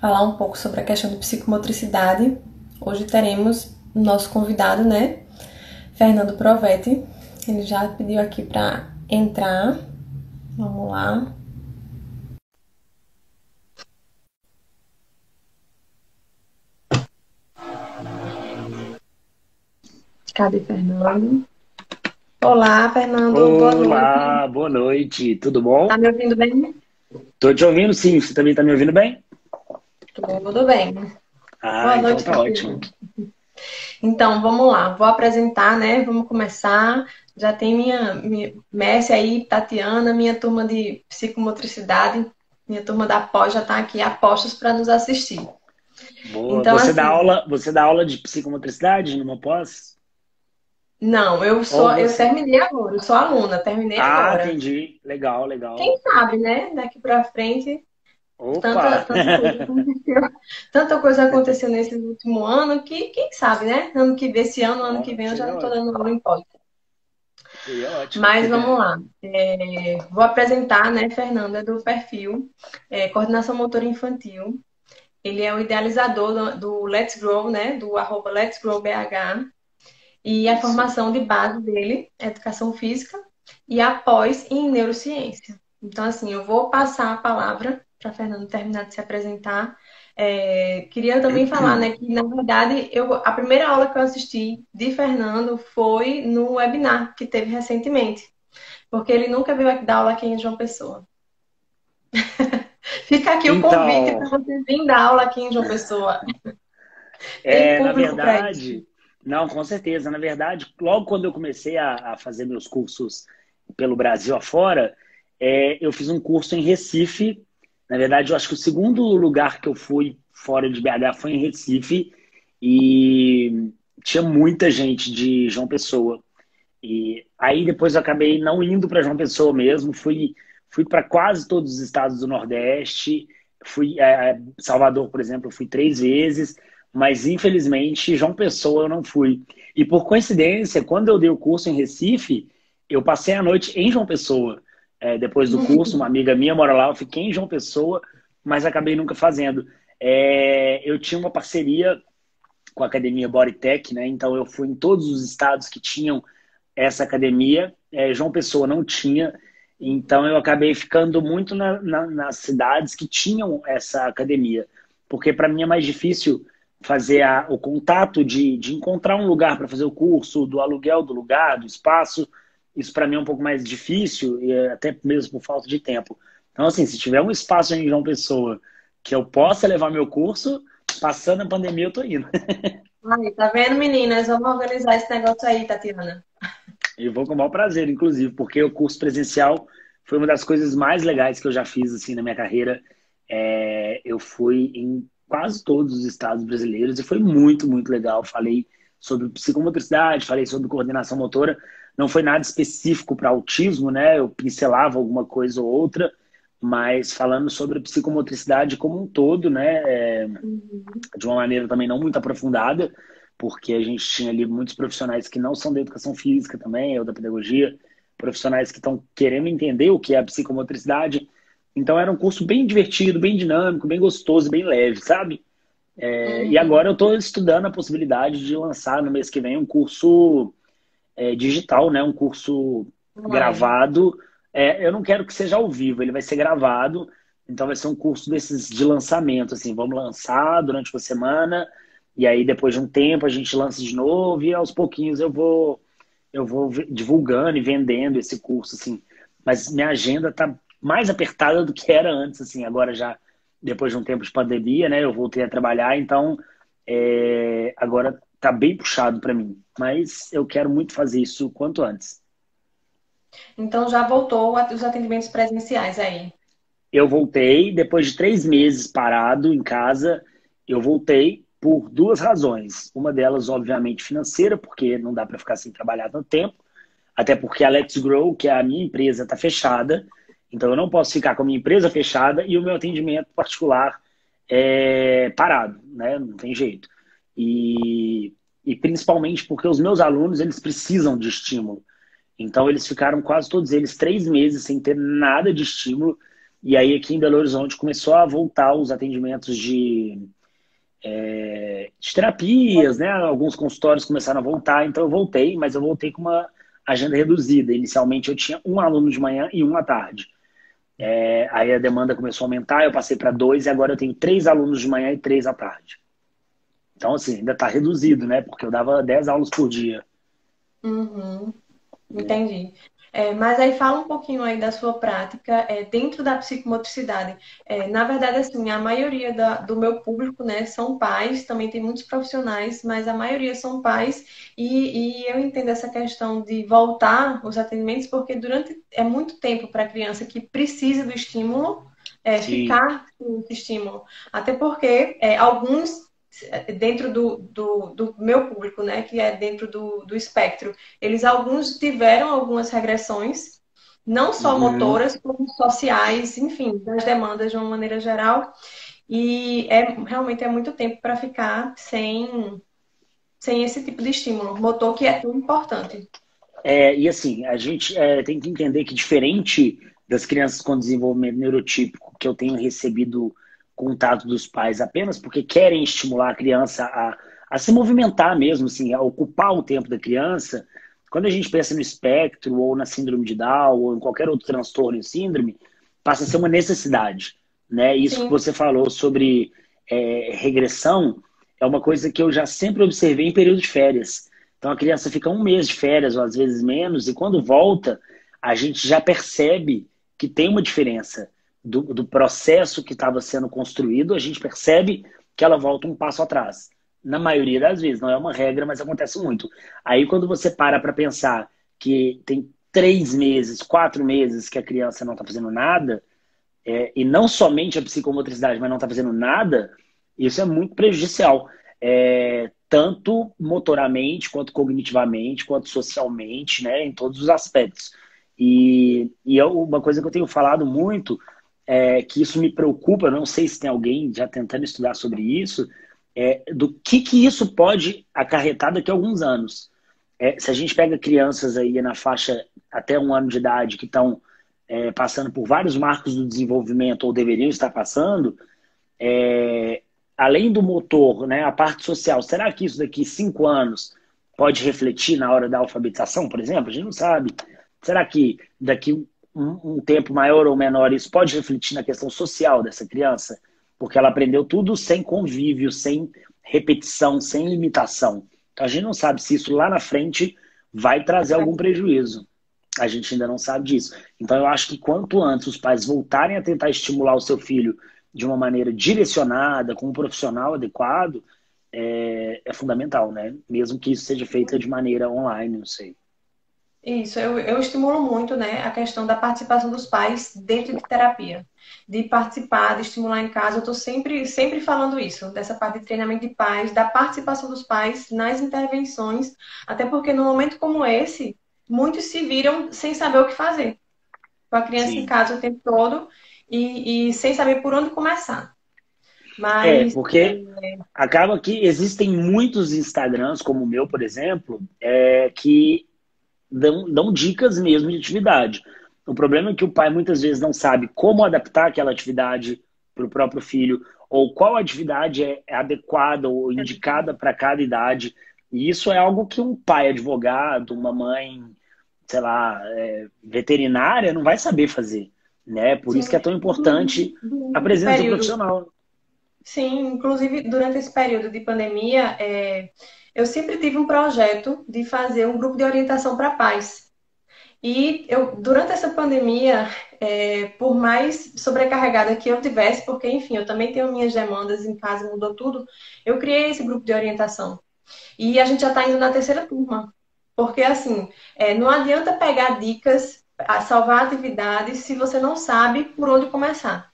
falar um pouco sobre a questão de psicomotricidade. Hoje teremos o nosso convidado, né? Fernando Provetti. Ele já pediu aqui para entrar. Vamos lá. Cadê Fernando? Olá, Fernando. Olá, boa noite. boa noite. Tudo bom? Tá me ouvindo bem? Tô te ouvindo, sim. Você também tá me ouvindo bem? Tudo bem. Ah, boa então noite, tá ótimo. Então, vamos lá. Vou apresentar, né? Vamos começar. Já tem minha, minha Messi aí, Tatiana, minha turma de psicomotricidade, minha turma da pós já está aqui a postos para nos assistir. Boa. Então, você, assim, dá aula, você dá aula de psicomotricidade numa pós? Não, eu sou, você... eu terminei agora, eu sou aluna, terminei ah, agora. Ah, entendi. Legal, legal. Quem sabe, né? Daqui para frente. Tanta, tanta, coisa aconteceu, tanta coisa aconteceu nesse último ano que, quem sabe, né? Ano que vem, esse ano, ano que vem, eu já estou dando aula em pós. Mas vamos lá. É, vou apresentar, né, Fernanda, do perfil é, Coordenação Motora Infantil. Ele é o idealizador do, do Let's Grow, né? Do arroba Let's Grow BH. E a formação de base dele é educação física e após em neurociência. Então, assim, eu vou passar a palavra para Fernando terminar de se apresentar. É, queria também falar, né, que na verdade eu, a primeira aula que eu assisti de Fernando foi no webinar que teve recentemente, porque ele nunca veio aqui dar aula aqui em João Pessoa. Fica aqui o então... convite para você vir dar aula aqui em João Pessoa. É, na verdade, não, com certeza. Na verdade, logo quando eu comecei a, a fazer meus cursos pelo Brasil afora, é, eu fiz um curso em Recife. Na verdade, eu acho que o segundo lugar que eu fui fora de BH foi em Recife e tinha muita gente de João Pessoa. E aí depois eu acabei não indo para João Pessoa mesmo, fui, fui para quase todos os estados do Nordeste. Fui é, Salvador, por exemplo, fui três vezes mas infelizmente João Pessoa eu não fui. E por coincidência, quando eu dei o curso em Recife, eu passei a noite em João Pessoa. É, depois do curso, uma amiga minha mora lá, eu fiquei em João Pessoa, mas acabei nunca fazendo. É, eu tinha uma parceria com a academia Bodytech, né? Então eu fui em todos os estados que tinham essa academia. É, João Pessoa não tinha, então eu acabei ficando muito na, na, nas cidades que tinham essa academia, porque para mim é mais difícil fazer a, o contato de, de encontrar um lugar para fazer o curso, do aluguel do lugar, do espaço. Isso para mim é um pouco mais difícil, e é até mesmo por falta de tempo. Então, assim, se tiver um espaço em João Pessoa que eu possa levar meu curso, passando a pandemia, eu tô indo. Aí, tá vendo, meninas? Vamos organizar esse negócio aí, Tatiana. E vou com o maior prazer, inclusive, porque o curso presencial foi uma das coisas mais legais que eu já fiz assim na minha carreira. É, eu fui em quase todos os estados brasileiros e foi muito, muito legal. Falei sobre psicomotricidade, falei sobre coordenação motora. Não foi nada específico para autismo, né? Eu pincelava alguma coisa ou outra, mas falando sobre psicomotricidade como um todo, né? É, de uma maneira também não muito aprofundada, porque a gente tinha ali muitos profissionais que não são da educação física também, ou da pedagogia, profissionais que estão querendo entender o que é a psicomotricidade então era um curso bem divertido, bem dinâmico, bem gostoso, bem leve, sabe? É, uhum. E agora eu estou estudando a possibilidade de lançar no mês que vem um curso é, digital, né? Um curso uhum. gravado. É, eu não quero que seja ao vivo, ele vai ser gravado. Então vai ser um curso desses de lançamento, assim, vamos lançar durante uma semana e aí depois de um tempo a gente lança de novo e aos pouquinhos eu vou eu vou divulgando e vendendo esse curso, assim. Mas minha agenda tá mais apertada do que era antes, assim, agora já depois de um tempo de pandemia, né, eu voltei a trabalhar, então é, agora tá bem puxado para mim, mas eu quero muito fazer isso quanto antes. Então já voltou os atendimentos presenciais aí? Eu voltei, depois de três meses parado em casa, eu voltei por duas razões. Uma delas, obviamente, financeira, porque não dá para ficar sem trabalhar tanto tempo, até porque a Let's Grow, que é a minha empresa, está fechada. Então eu não posso ficar com a minha empresa fechada e o meu atendimento particular é parado, né? Não tem jeito. E, e principalmente porque os meus alunos eles precisam de estímulo. Então eles ficaram quase todos eles três meses sem ter nada de estímulo. E aí aqui em Belo Horizonte começou a voltar os atendimentos de, é, de terapias, né? Alguns consultórios começaram a voltar, então eu voltei, mas eu voltei com uma agenda reduzida. Inicialmente eu tinha um aluno de manhã e um à tarde. É, aí a demanda começou a aumentar, eu passei para dois e agora eu tenho três alunos de manhã e três à tarde. Então, assim, ainda está reduzido, né? Porque eu dava dez aulas por dia. Uhum. Entendi. É, mas aí fala um pouquinho aí da sua prática é, dentro da psicomotricidade. É, na verdade, assim, a maioria da, do meu público, né, são pais, também tem muitos profissionais, mas a maioria são pais, e, e eu entendo essa questão de voltar os atendimentos, porque durante é muito tempo para a criança que precisa do estímulo, é, ficar com esse estímulo. Até porque é, alguns dentro do, do, do, meu público, né, que é dentro do, do espectro, eles alguns tiveram algumas regressões, não só uhum. motoras, como sociais, enfim, das demandas de uma maneira geral. E é realmente é muito tempo para ficar sem, sem esse tipo de estímulo motor que é tão importante. É, e assim, a gente é, tem que entender que diferente das crianças com desenvolvimento neurotípico que eu tenho recebido contato dos pais apenas porque querem estimular a criança a, a se movimentar mesmo, assim, a ocupar o tempo da criança. Quando a gente pensa no espectro, ou na síndrome de Down, ou em qualquer outro transtorno em síndrome, passa a ser uma necessidade. Né? Isso Sim. que você falou sobre é, regressão é uma coisa que eu já sempre observei em período de férias. Então a criança fica um mês de férias, ou às vezes menos, e quando volta, a gente já percebe que tem uma diferença do, do processo que estava sendo construído, a gente percebe que ela volta um passo atrás. Na maioria das vezes, não é uma regra, mas acontece muito. Aí quando você para para pensar que tem três meses, quatro meses que a criança não está fazendo nada, é, e não somente a psicomotricidade, mas não está fazendo nada, isso é muito prejudicial. É, tanto motoramente, quanto cognitivamente, quanto socialmente, né, em todos os aspectos. E, e eu, uma coisa que eu tenho falado muito é, que isso me preocupa, não sei se tem alguém já tentando estudar sobre isso, é, do que, que isso pode acarretar daqui a alguns anos. É, se a gente pega crianças aí na faixa até um ano de idade que estão é, passando por vários marcos do desenvolvimento ou deveriam estar passando, é, além do motor, né, a parte social, será que isso daqui cinco anos pode refletir na hora da alfabetização, por exemplo? A gente não sabe. Será que daqui um, um tempo maior ou menor, isso pode refletir na questão social dessa criança, porque ela aprendeu tudo sem convívio, sem repetição, sem limitação. Então a gente não sabe se isso lá na frente vai trazer algum prejuízo. A gente ainda não sabe disso. Então eu acho que quanto antes os pais voltarem a tentar estimular o seu filho de uma maneira direcionada, com um profissional adequado, é, é fundamental, né? Mesmo que isso seja feito de maneira online, não sei. Isso, eu, eu estimulo muito né, a questão da participação dos pais dentro de terapia. De participar, de estimular em casa. Eu estou sempre, sempre falando isso, dessa parte de treinamento de pais, da participação dos pais nas intervenções, até porque no momento como esse, muitos se viram sem saber o que fazer. Com a criança Sim. em casa o tempo todo e, e sem saber por onde começar. Mas, é, porque acaba que existem muitos Instagrams, como o meu, por exemplo, é, que dão, dão dicas mesmo de atividade. O problema é que o pai muitas vezes não sabe como adaptar aquela atividade para o próprio filho, ou qual atividade é adequada ou indicada para cada idade. E isso é algo que um pai advogado, uma mãe, sei lá, é, veterinária não vai saber fazer. Né? Por Sim. isso que é tão importante a presença do profissional. Sim, inclusive durante esse período de pandemia, é, eu sempre tive um projeto de fazer um grupo de orientação para pais. E eu, durante essa pandemia, é, por mais sobrecarregada que eu tivesse, porque, enfim, eu também tenho minhas demandas em casa, mudou tudo, eu criei esse grupo de orientação. E a gente já está indo na terceira turma. Porque, assim, é, não adianta pegar dicas, salvar atividades, se você não sabe por onde começar.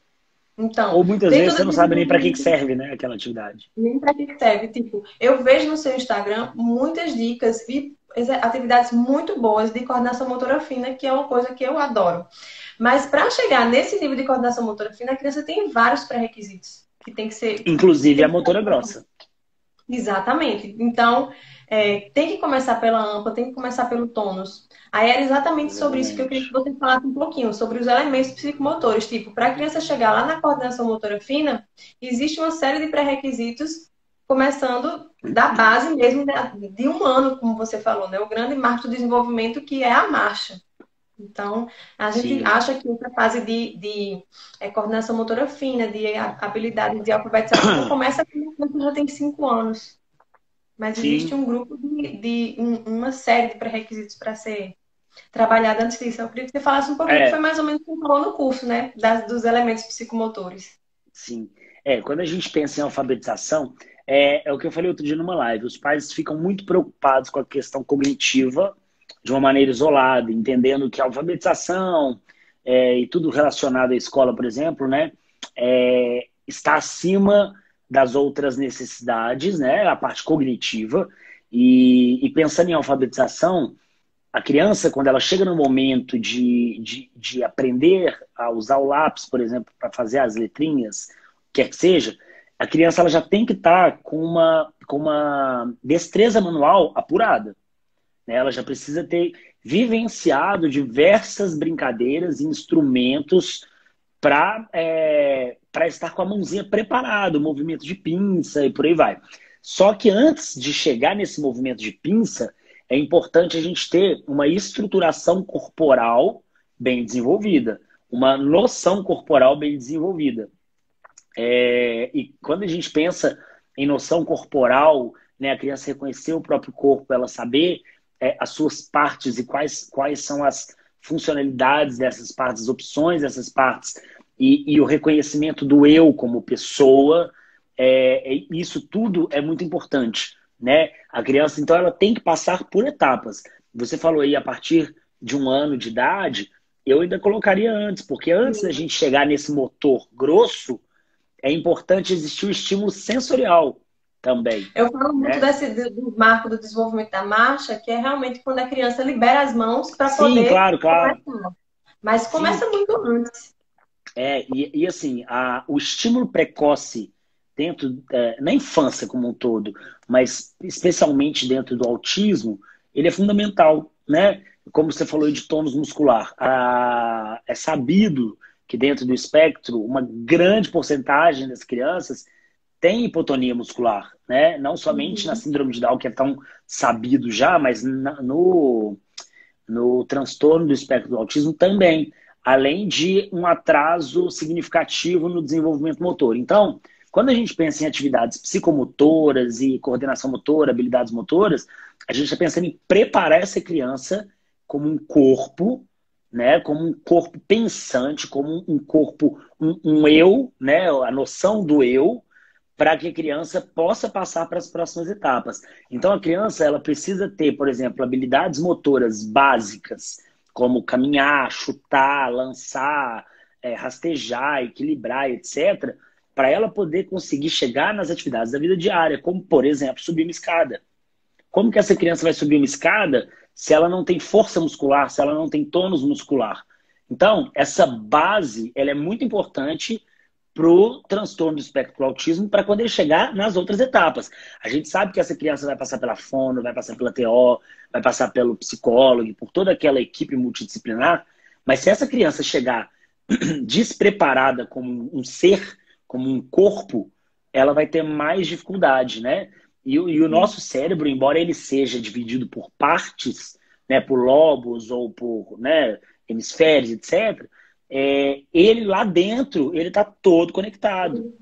Então, Ou muitas vezes você não sabe nem para que, serve, né, aquela atividade. Nem para que serve. Tipo, eu vejo no seu Instagram muitas dicas e atividades muito boas de coordenação motora fina, que é uma coisa que eu adoro. Mas para chegar nesse nível de coordenação motora fina, a criança tem vários pré-requisitos que tem que ser. Inclusive a motora grossa. Exatamente. Então, é, tem que começar pela AMPA, tem que começar pelo tônus. Aí era exatamente sobre isso que eu queria que você falasse um pouquinho, sobre os elementos psicomotores. Tipo, para a criança chegar lá na coordenação motora fina, existe uma série de pré-requisitos, começando da base mesmo de um ano, como você falou, né? O grande marco do desenvolvimento que é a marcha. Então, a gente Sim. acha que essa fase de, de é, coordenação motora fina, de habilidade de alfabetização, começa quando já tem cinco anos. Mas Sim. existe um grupo de, de um, uma série de pré-requisitos para ser trabalhado antes disso. Eu queria que você falasse um pouquinho, é. que foi mais ou menos o que falou no curso, né? Das, dos elementos psicomotores. Sim. É, quando a gente pensa em alfabetização, é, é o que eu falei outro dia numa live. Os pais ficam muito preocupados com a questão cognitiva de uma maneira isolada, entendendo que a alfabetização é, e tudo relacionado à escola, por exemplo, né, é, está acima das outras necessidades, né, a parte cognitiva. E, e, pensando em alfabetização, a criança, quando ela chega no momento de, de, de aprender a usar o lápis, por exemplo, para fazer as letrinhas, quer que seja, a criança ela já tem que estar tá com, uma, com uma destreza manual apurada. Né? Ela já precisa ter vivenciado diversas brincadeiras e instrumentos para é, estar com a mãozinha preparada, movimento de pinça e por aí vai. Só que antes de chegar nesse movimento de pinça, é importante a gente ter uma estruturação corporal bem desenvolvida, uma noção corporal bem desenvolvida. É, e quando a gente pensa em noção corporal, né, a criança reconhecer o próprio corpo, ela saber é, as suas partes e quais, quais são as funcionalidades dessas partes, as opções dessas partes e, e o reconhecimento do eu como pessoa, é, é, isso tudo é muito importante, né? A criança, então, ela tem que passar por etapas. Você falou aí a partir de um ano de idade, eu ainda colocaria antes, porque antes da gente chegar nesse motor grosso, é importante existir o estímulo sensorial também. Eu falo muito né? desse, do marco do desenvolvimento da marcha, que é realmente quando a criança libera as mãos para poder. Sim, claro, claro. Começar. Mas começa Sim. muito antes. É, e, e assim, a, o estímulo precoce dentro, é, na infância como um todo, mas especialmente dentro do autismo, ele é fundamental, né? Como você falou de tônus muscular, a, é sabido que dentro do espectro, uma grande porcentagem das crianças tem hipotonia muscular, né? Não somente uhum. na síndrome de Down, que é tão sabido já, mas na, no, no transtorno do espectro do autismo também, além de um atraso significativo no desenvolvimento motor. Então, quando a gente pensa em atividades psicomotoras e coordenação motora, habilidades motoras, a gente está pensando em preparar essa criança como um corpo, né, como um corpo pensante, como um corpo, um, um eu, né, a noção do eu, para que a criança possa passar para as próximas etapas. Então, a criança ela precisa ter, por exemplo, habilidades motoras básicas, como caminhar, chutar, lançar, é, rastejar, equilibrar, etc., para ela poder conseguir chegar nas atividades da vida diária, como, por exemplo, subir uma escada. Como que essa criança vai subir uma escada se ela não tem força muscular, se ela não tem tônus muscular? Então, essa base ela é muito importante para o transtorno do espectro do autismo para quando ele chegar nas outras etapas. A gente sabe que essa criança vai passar pela fono, vai passar pela TO, vai passar pelo psicólogo, por toda aquela equipe multidisciplinar, mas se essa criança chegar despreparada como um ser, como um corpo, ela vai ter mais dificuldade, né? E, e o nosso cérebro, embora ele seja dividido por partes, né, por lobos ou por né, hemisférios, etc., é, ele lá dentro, ele está todo conectado.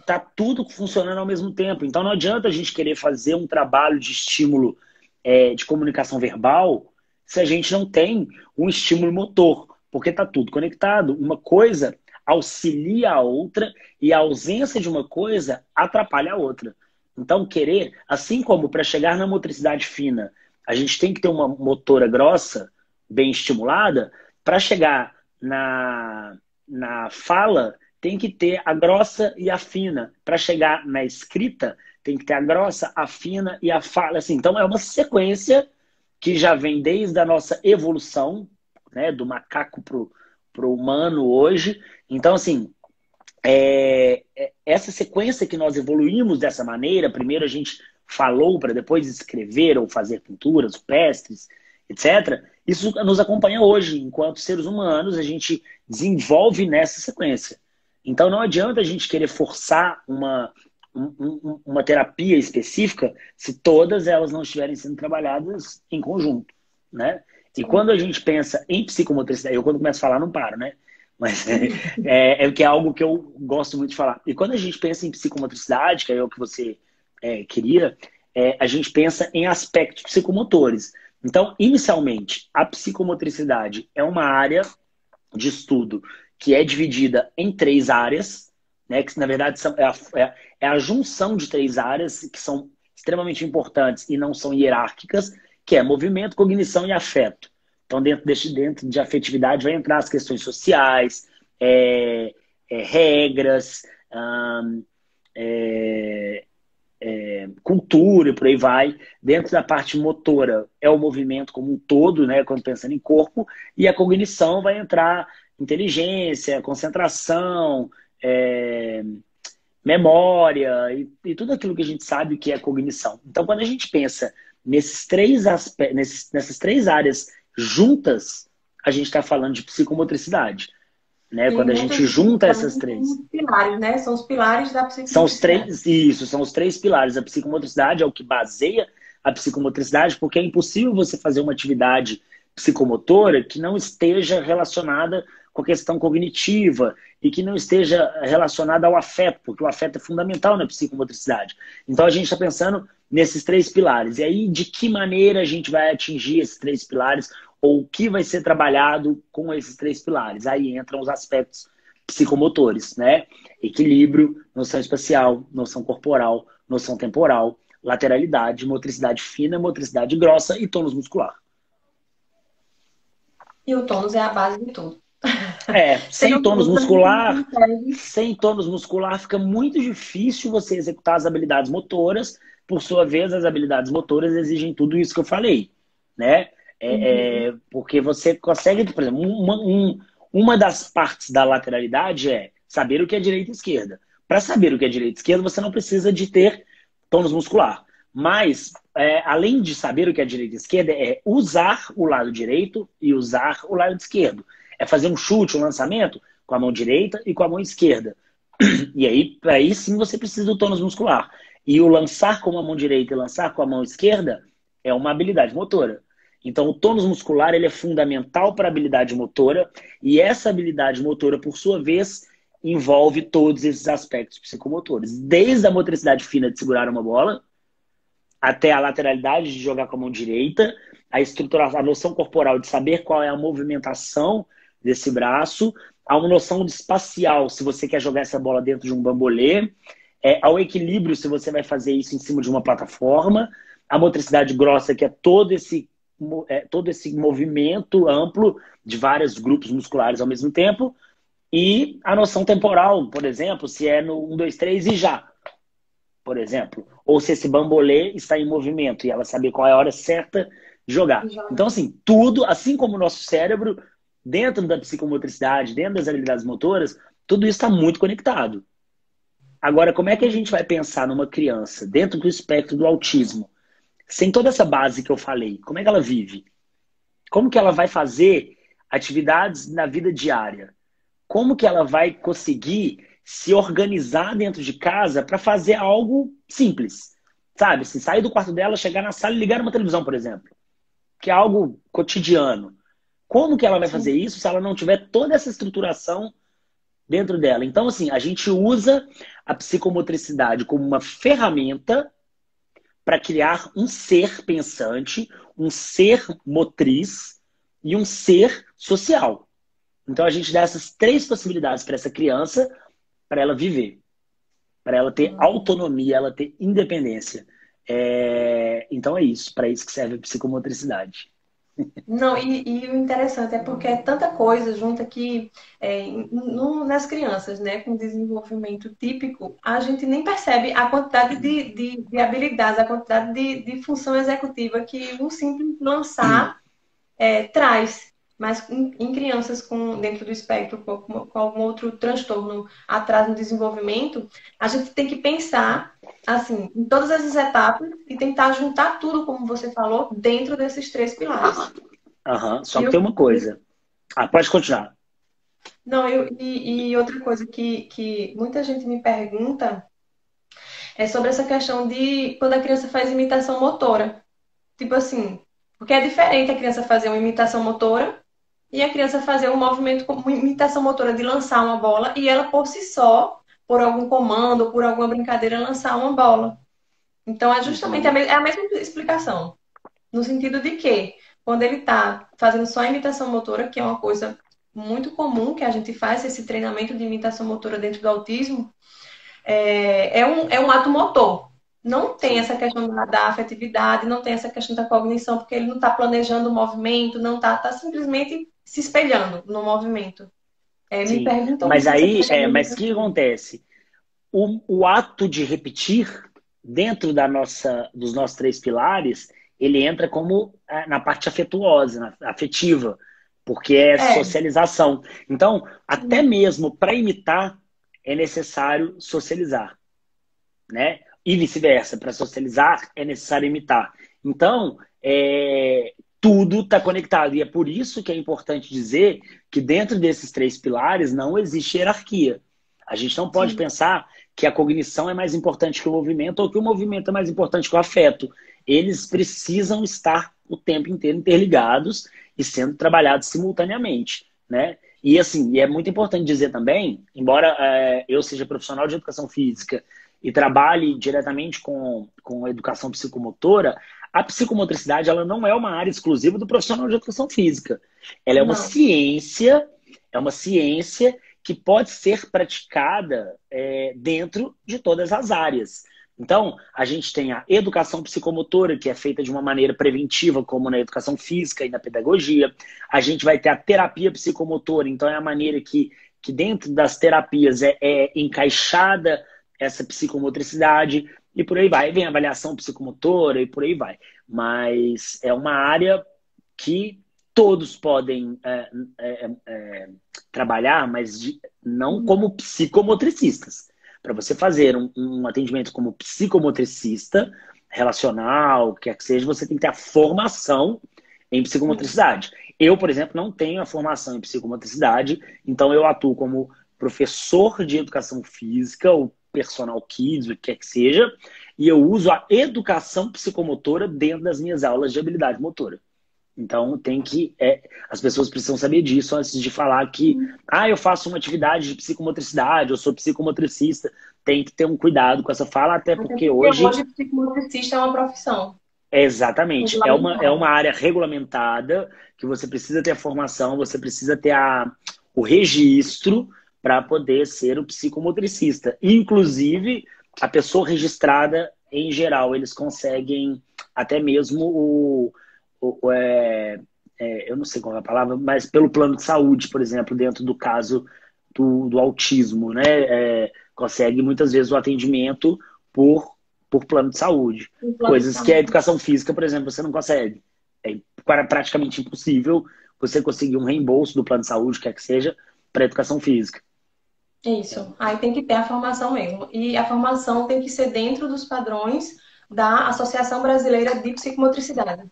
Está tudo funcionando ao mesmo tempo. Então não adianta a gente querer fazer um trabalho de estímulo é, de comunicação verbal se a gente não tem um estímulo motor, porque está tudo conectado. Uma coisa auxilia a outra e a ausência de uma coisa atrapalha a outra. Então, querer, assim como para chegar na motricidade fina, a gente tem que ter uma motora grossa, bem estimulada, para chegar na, na fala, tem que ter a grossa e a fina. Para chegar na escrita, tem que ter a grossa, a fina e a fala. Assim, então, é uma sequência que já vem desde a nossa evolução, né, do macaco para o humano hoje. Então, assim, é, é, essa sequência que nós evoluímos dessa maneira, primeiro a gente falou para depois escrever ou fazer pinturas, pestres, etc. Isso nos acompanha hoje, enquanto seres humanos, a gente desenvolve nessa sequência. Então não adianta a gente querer forçar uma, um, uma terapia específica se todas elas não estiverem sendo trabalhadas em conjunto, né? E quando a gente pensa em psicomotricidade, eu quando começo a falar não paro, né? Mas é, é, que é algo que eu gosto muito de falar. E quando a gente pensa em psicomotricidade, que é o que você é, queria, é, a gente pensa em aspectos psicomotores. Então, inicialmente, a psicomotricidade é uma área de estudo que é dividida em três áreas, né, que na verdade são, é, a, é, é a junção de três áreas que são extremamente importantes e não são hierárquicas, que é movimento, cognição e afeto. Então, dentro, deste, dentro de afetividade vai entrar as questões sociais, é, é, regras, hum, é, cultura e por aí vai. Dentro da parte motora é o movimento como um todo, né, quando pensando em corpo, e a cognição vai entrar inteligência, concentração, é, memória e, e, tudo aquilo que a gente sabe que é cognição. Então, quando a gente pensa nesses três aspectos, nesses, nessas três áreas juntas, a gente está falando de psicomotricidade. Né? Quando a gente junta essas três. São os pilares, né? São os pilares da psicomotricidade. São os três, isso, são os três pilares. A psicomotricidade é o que baseia a psicomotricidade, porque é impossível você fazer uma atividade psicomotora que não esteja relacionada com a questão cognitiva e que não esteja relacionada ao afeto, porque o afeto é fundamental na psicomotricidade. Então a gente está pensando nesses três pilares. E aí, de que maneira a gente vai atingir esses três pilares? ou o que vai ser trabalhado com esses três pilares. Aí entram os aspectos psicomotores, né? Equilíbrio, noção espacial, noção corporal, noção temporal, lateralidade, motricidade fina, motricidade grossa e tônus muscular. E o tônus é a base de tudo. É, sem tônus muscular, sem tônus muscular fica muito difícil você executar as habilidades motoras. Por sua vez, as habilidades motoras exigem tudo isso que eu falei, né? É, uhum. é, porque você consegue, por exemplo, uma, um, uma das partes da lateralidade é saber o que é direita e esquerda. Para saber o que é direita e esquerda, você não precisa de ter tônus muscular. Mas, é, além de saber o que é direita e esquerda, é usar o lado direito e usar o lado esquerdo. É fazer um chute, um lançamento com a mão direita e com a mão esquerda. E aí, aí sim você precisa do tônus muscular. E o lançar com a mão direita e lançar com a mão esquerda é uma habilidade motora. Então, o tônus muscular ele é fundamental para a habilidade motora, e essa habilidade motora, por sua vez, envolve todos esses aspectos psicomotores. Desde a motricidade fina de segurar uma bola, até a lateralidade de jogar com a mão direita, a estrutura, a noção corporal de saber qual é a movimentação desse braço, a uma noção de espacial, se você quer jogar essa bola dentro de um bambolê, é, ao equilíbrio, se você vai fazer isso em cima de uma plataforma, a motricidade grossa, que é todo esse é, todo esse movimento amplo de vários grupos musculares ao mesmo tempo. E a noção temporal, por exemplo, se é no 1, 2, 3 e já, por exemplo. Ou se esse bambolê está em movimento e ela saber qual é a hora certa de jogar. Então, assim, tudo, assim como o nosso cérebro, dentro da psicomotricidade, dentro das habilidades motoras, tudo isso está muito conectado. Agora, como é que a gente vai pensar numa criança dentro do espectro do autismo? sem toda essa base que eu falei, como é que ela vive? Como que ela vai fazer atividades na vida diária? Como que ela vai conseguir se organizar dentro de casa para fazer algo simples? Sabe, se sair do quarto dela, chegar na sala e ligar uma televisão, por exemplo, que é algo cotidiano. Como que ela vai fazer isso se ela não tiver toda essa estruturação dentro dela? Então, assim, a gente usa a psicomotricidade como uma ferramenta para criar um ser pensante, um ser motriz e um ser social. Então a gente dá essas três possibilidades para essa criança para ela viver, para ela ter autonomia, ela ter independência. É... Então é isso, para isso que serve a psicomotricidade. Não, e, e, o interessante é porque é tanta coisa junto aqui é, no, nas crianças, né, com desenvolvimento típico, a gente nem percebe a quantidade de, de, de habilidades, a quantidade de, de função executiva que um simples lançar é, traz. Mas em, em crianças com dentro do espectro com, com, algum outro transtorno atrás no desenvolvimento, a gente tem que pensar assim em todas essas etapas e tentar juntar tudo, como você falou, dentro desses três pilares. Uhum. Só que tem uma coisa. Ah, pode continuar. Não, eu, e, e outra coisa que, que muita gente me pergunta é sobre essa questão de quando a criança faz imitação motora. Tipo assim, porque é diferente a criança fazer uma imitação motora e a criança fazer um movimento como imitação motora de lançar uma bola e ela por si só, por algum comando ou por alguma brincadeira, lançar uma bola. Então é justamente a, me é a mesma explicação. No sentido de que, quando ele está fazendo só a imitação motora, que é uma coisa muito comum que a gente faz, esse treinamento de imitação motora dentro do autismo, é, é, um, é um ato motor. Não tem essa questão da, da afetividade, não tem essa questão da cognição, porque ele não está planejando o movimento, não está tá simplesmente se espelhando no movimento. É, me perguntam. Mas aí, é, mas o que acontece? O, o ato de repetir dentro da nossa, dos nossos três pilares, ele entra como é, na parte afetuosa, na, afetiva, porque é, é, socialização. Então, até mesmo para imitar, é necessário socializar, né? E vice-versa, para socializar é necessário imitar. Então, é, tudo está conectado. E é por isso que é importante dizer que dentro desses três pilares não existe hierarquia. A gente não pode Sim. pensar que a cognição é mais importante que o movimento ou que o movimento é mais importante que o afeto. Eles precisam estar o tempo inteiro interligados e sendo trabalhados simultaneamente, né? E assim, e é muito importante dizer também, embora é, eu seja profissional de educação física e trabalhe diretamente com, com a educação psicomotora, a psicomotricidade ela não é uma área exclusiva do profissional de educação física. Ela é uma não. ciência, é uma ciência que pode ser praticada é, dentro de todas as áreas. Então, a gente tem a educação psicomotora, que é feita de uma maneira preventiva, como na educação física e na pedagogia. A gente vai ter a terapia psicomotora, então é a maneira que, que dentro das terapias é, é encaixada essa psicomotricidade e por aí vai. Vem avaliação psicomotora e por aí vai. Mas é uma área que todos podem é, é, é, trabalhar, mas de, não como psicomotricistas. Para você fazer um, um, atendimento como psicomotricista, relacional, quer que seja, você tem que ter a formação em psicomotricidade. Eu, por exemplo, não tenho a formação em psicomotricidade, então eu atuo como professor de educação física ou personal kids, o que quer que seja, e eu uso a educação psicomotora dentro das minhas aulas de habilidade motora. Então tem que. É, as pessoas precisam saber disso antes de falar que ah, eu faço uma atividade de psicomotricidade, eu sou psicomotricista. Tem que ter um cuidado com essa fala, até porque, hoje. Hoje psicomotricista é uma profissão. exatamente. É uma, é uma área regulamentada que você precisa ter a formação, você precisa ter a, o registro para poder ser o psicomotricista. Inclusive, a pessoa registrada, em geral, eles conseguem até mesmo o. o, o é, é, eu não sei qual é a palavra, mas pelo plano de saúde, por exemplo, dentro do caso do, do autismo, né? É, consegue muitas vezes o atendimento por, por plano de saúde. Coisas que a educação física, por exemplo, você não consegue. É praticamente impossível você conseguir um reembolso do plano de saúde, quer que seja, para a educação física. Isso. Aí tem que ter a formação mesmo. E a formação tem que ser dentro dos padrões da Associação Brasileira de Psicomotricidade.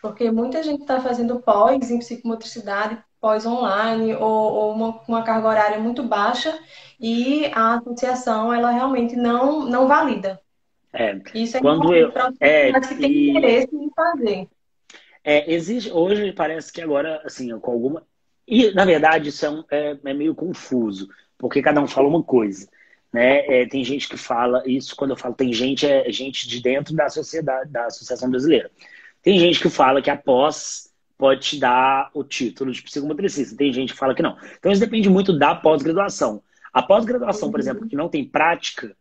Porque muita gente está fazendo pós em psicomotricidade, pós online, ou, ou uma, uma, carga horária muito baixa, e a associação, ela realmente não, não valida. É, Isso é quando eu, é, mas que tem e... interesse em fazer. É, existe, hoje parece que agora, assim, com alguma. E, na verdade, isso é, um, é, é meio confuso porque cada um fala uma coisa. Né? É, tem gente que fala isso, quando eu falo tem gente, é gente de dentro da sociedade, da Associação Brasileira. Tem gente que fala que a pós pode te dar o título de psicomotricista. Tem gente que fala que não. Então isso depende muito da pós-graduação. A pós-graduação, por exemplo, que não tem prática,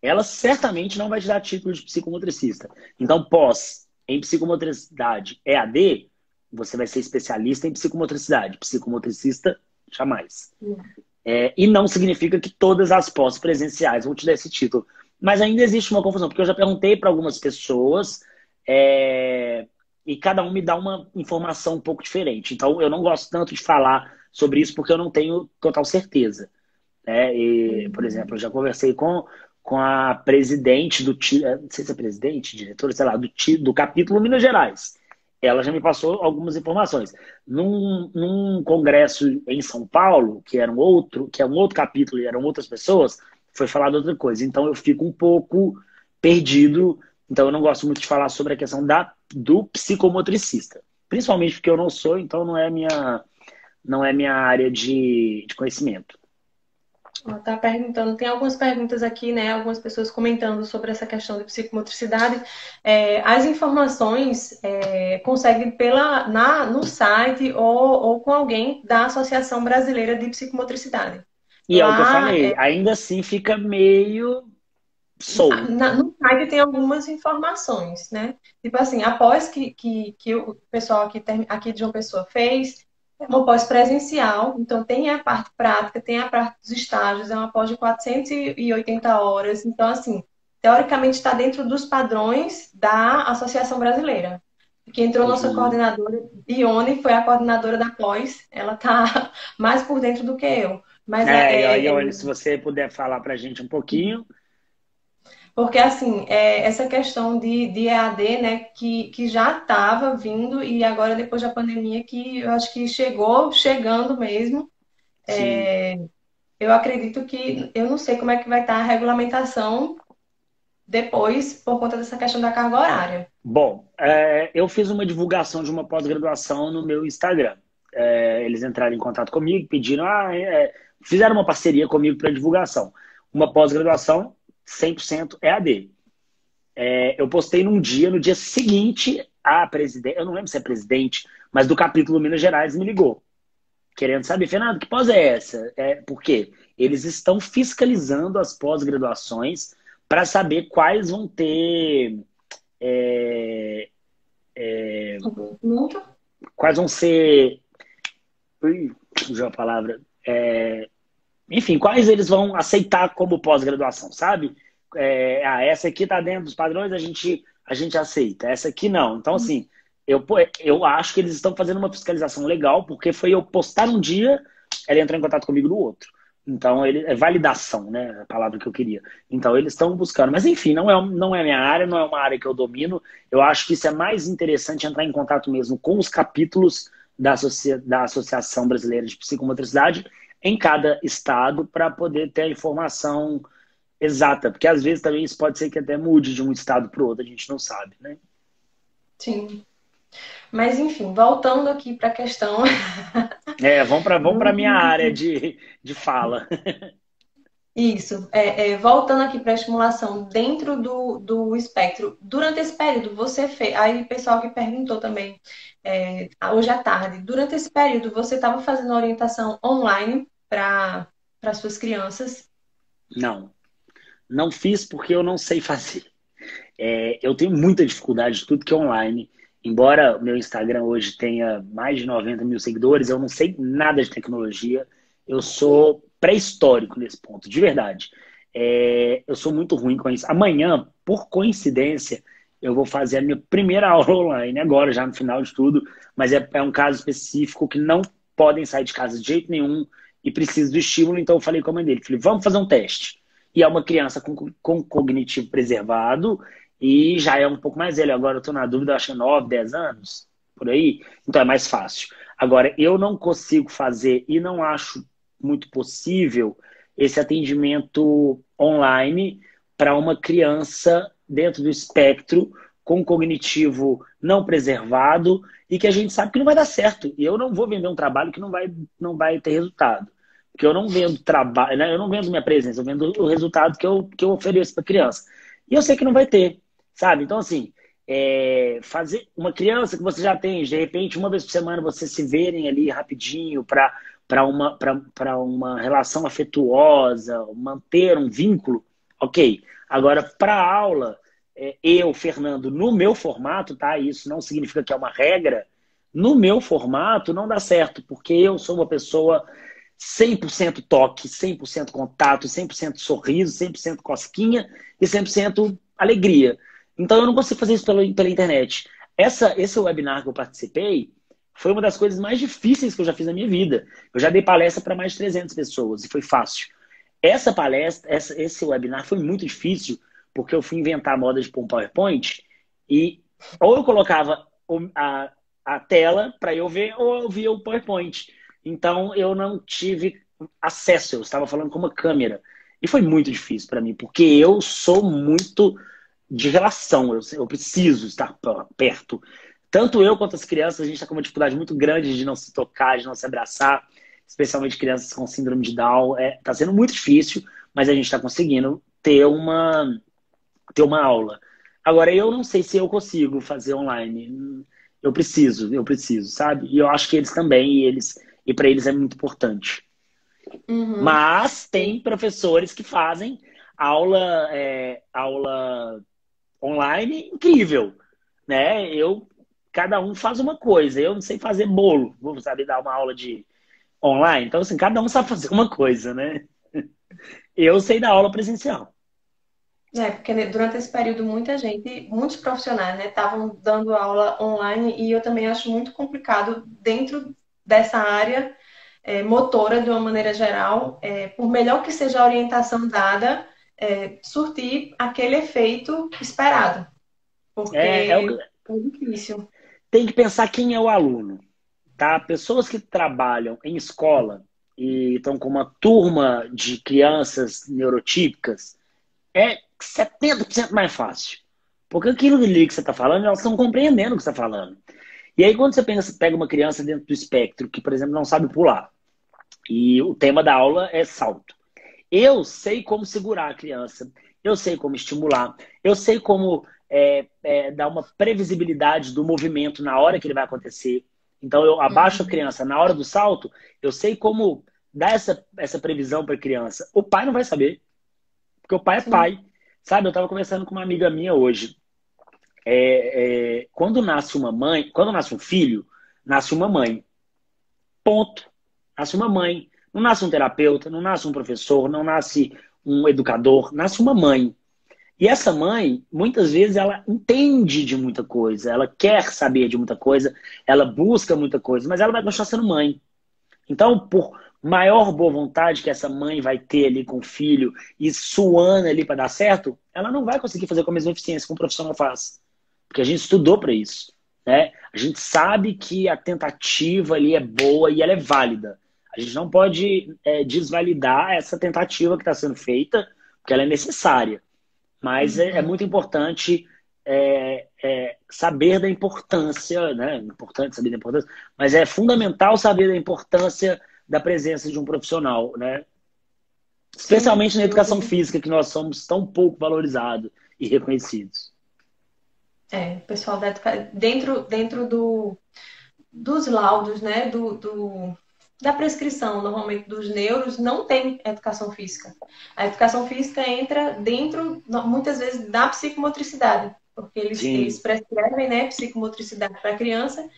ela certamente não vai te dar título de psicomotricista. Então, pós em psicomotricidade EAD, você vai ser especialista em psicomotricidade. Psicomotricista, jamais. É, e não significa que todas as pós presenciais vão te dar esse título. Mas ainda existe uma confusão, porque eu já perguntei para algumas pessoas é, e cada um me dá uma informação um pouco diferente. Então, eu não gosto tanto de falar sobre isso porque eu não tenho total certeza. Né? E, por exemplo, eu já conversei com, com a presidente do eh, não sei se é presidente, diretora, sei lá, do, do capítulo Minas Gerais. Ela já me passou algumas informações. Num, num congresso em São Paulo, que era um outro, que é um outro capítulo e eram outras pessoas, foi falado outra coisa. Então eu fico um pouco perdido. Então eu não gosto muito de falar sobre a questão da, do psicomotricista. Principalmente porque eu não sou, então não é minha, não é minha área de, de conhecimento. Está perguntando, tem algumas perguntas aqui, né? Algumas pessoas comentando sobre essa questão de psicomotricidade. É, as informações é, conseguem pela, na, no site ou, ou com alguém da Associação Brasileira de Psicomotricidade. E Lá, é o que eu falei, é, ainda assim fica meio solto. Na, no site tem algumas informações, né? Tipo assim, após que, que, que o pessoal aqui, aqui de uma pessoa fez, é uma pós presencial, então tem a parte prática, tem a parte dos estágios, é uma pós de 480 horas. Então, assim, teoricamente está dentro dos padrões da Associação Brasileira. Que entrou nossa uhum. coordenadora, Ione, foi a coordenadora da pós, ela está mais por dentro do que eu. Mas é, é, Ione, se você puder falar para a gente um pouquinho. Porque, assim, é, essa questão de, de EAD, né, que, que já estava vindo e agora, depois da pandemia, que eu acho que chegou, chegando mesmo. É, eu acredito que, eu não sei como é que vai estar a regulamentação depois, por conta dessa questão da carga horária. Bom, é, eu fiz uma divulgação de uma pós-graduação no meu Instagram. É, eles entraram em contato comigo, pediram, ah, é, fizeram uma parceria comigo para divulgação. Uma pós-graduação 100% EAD. É, eu postei num dia, no dia seguinte, a presidente, eu não lembro se é presidente, mas do capítulo Minas Gerais me ligou, querendo saber, Fernando, que pós é essa? É, por quê? Eles estão fiscalizando as pós-graduações para saber quais vão ter. É, é, quais vão ser. Ui, fugiu a palavra. É, enfim, quais eles vão aceitar como pós-graduação, sabe? É, ah, essa aqui está dentro dos padrões, a gente, a gente aceita, essa aqui não. Então, assim, eu, eu acho que eles estão fazendo uma fiscalização legal, porque foi eu postar um dia, ela entrou em contato comigo no outro. Então, ele, é validação, né? A palavra que eu queria. Então, eles estão buscando. Mas, enfim, não é, não é minha área, não é uma área que eu domino. Eu acho que isso é mais interessante entrar em contato mesmo com os capítulos da, associa, da Associação Brasileira de Psicomotricidade em cada estado para poder ter a informação exata, porque às vezes também isso pode ser que até mude de um estado para o outro, a gente não sabe, né? Sim. Mas enfim, voltando aqui para a questão. É, vamos para vamos a minha área de, de fala. Isso. É, é, voltando aqui para a estimulação dentro do, do espectro, durante esse período você fez. Aí o pessoal que perguntou também, é, hoje à tarde, durante esse período você estava fazendo orientação online para suas crianças? Não. Não fiz porque eu não sei fazer. É, eu tenho muita dificuldade de tudo que é online. Embora o meu Instagram hoje tenha mais de 90 mil seguidores, eu não sei nada de tecnologia. Eu sou pré-histórico nesse ponto, de verdade. É, eu sou muito ruim com isso. Amanhã, por coincidência, eu vou fazer a minha primeira aula online, agora, já no final de tudo, mas é, é um caso específico que não podem sair de casa de jeito nenhum e precisa do estímulo, então eu falei com a mãe dele, falei, vamos fazer um teste. E é uma criança com, com cognitivo preservado e já é um pouco mais velho. Agora eu estou na dúvida, acho que 9, 10 anos, por aí. Então é mais fácil. Agora, eu não consigo fazer e não acho muito possível esse atendimento online para uma criança dentro do espectro com cognitivo não preservado e que a gente sabe que não vai dar certo. E eu não vou vender um trabalho que não vai, não vai ter resultado. Porque eu não vendo trabalho, né? eu não vendo minha presença, eu vendo o resultado que eu, que eu ofereço para a criança. E eu sei que não vai ter, sabe? Então, assim, é, fazer uma criança que você já tem, de repente, uma vez por semana, vocês se verem ali rapidinho para uma, uma relação afetuosa, manter um vínculo, ok. Agora, para aula, é, eu, Fernando, no meu formato, tá? Isso não significa que é uma regra. No meu formato não dá certo, porque eu sou uma pessoa 100% toque, 100% contato, 100% sorriso, 100% cosquinha e 100% alegria. Então eu não consigo fazer isso pela, pela internet. essa, esse webinar que eu participei foi uma das coisas mais difíceis que eu já fiz na minha vida. Eu já dei palestra para mais de 300 pessoas e foi fácil. Essa palestra, essa, esse webinar foi muito difícil porque eu fui inventar a moda de pôr um PowerPoint e ou eu colocava a, a tela para eu ver ou eu via o PowerPoint. Então eu não tive acesso, eu estava falando com uma câmera. E foi muito difícil para mim, porque eu sou muito de relação, eu, eu preciso estar perto. Tanto eu quanto as crianças, a gente está com uma dificuldade muito grande de não se tocar, de não se abraçar, especialmente crianças com síndrome de Down. Está é, tá sendo muito difícil, mas a gente está conseguindo ter uma, ter uma aula. Agora, eu não sei se eu consigo fazer online. Eu preciso, eu preciso, sabe? E eu acho que eles também, e, eles, e para eles é muito importante. Uhum. Mas tem professores que fazem aula, é, aula online incrível, né? Eu cada um faz uma coisa. Eu não sei fazer bolo, vou saber dar uma aula de online. Então assim, cada um sabe fazer uma coisa, né? Eu sei dar aula presencial. É, porque durante esse período muita gente, muitos profissionais, né, estavam dando aula online e eu também acho muito complicado dentro dessa área é, motora de uma maneira geral, é, por melhor que seja a orientação dada, é, surtir aquele efeito esperado. Porque é, é, o... é difícil. Tem que pensar quem é o aluno. Tá? Pessoas que trabalham em escola e estão com uma turma de crianças neurotípicas, é 70% mais fácil. Porque aquilo ali que você está falando, elas estão compreendendo o que você está falando. E aí, quando você pensa, pega uma criança dentro do espectro que, por exemplo, não sabe pular, e o tema da aula é salto. Eu sei como segurar a criança, eu sei como estimular, eu sei como é, é, dar uma previsibilidade do movimento na hora que ele vai acontecer. Então eu abaixo a criança na hora do salto, eu sei como dar essa, essa previsão para a criança. O pai não vai saber, porque o pai é pai. Sabe, eu estava conversando com uma amiga minha hoje. É, é, quando nasce uma mãe, quando nasce um filho, nasce uma mãe. Ponto. Nasce uma mãe. Não nasce um terapeuta, não nasce um professor, não nasce um educador, nasce uma mãe. E essa mãe, muitas vezes, ela entende de muita coisa, ela quer saber de muita coisa, ela busca muita coisa, mas ela vai continuar sendo mãe. Então, por maior boa vontade que essa mãe vai ter ali com o filho e suando ali para dar certo, ela não vai conseguir fazer com a mesma eficiência que um profissional faz. Porque a gente estudou para isso. Né? A gente sabe que a tentativa ali é boa e ela é válida. A gente não pode é, desvalidar essa tentativa que está sendo feita, porque ela é necessária. Mas uhum. é, é, muito importante é, é, saber da importância, né? Importante saber da importância, mas é fundamental saber da importância da presença de um profissional, né? Especialmente na educação física, que nós somos tão pouco valorizados e reconhecidos. É, pessoal da dentro, dentro do, dos laudos, né? Do, do, da prescrição, normalmente, dos neuros, não tem educação física. A educação física entra dentro, muitas vezes, da psicomotricidade, porque eles, eles prescrevem né, psicomotricidade para a criança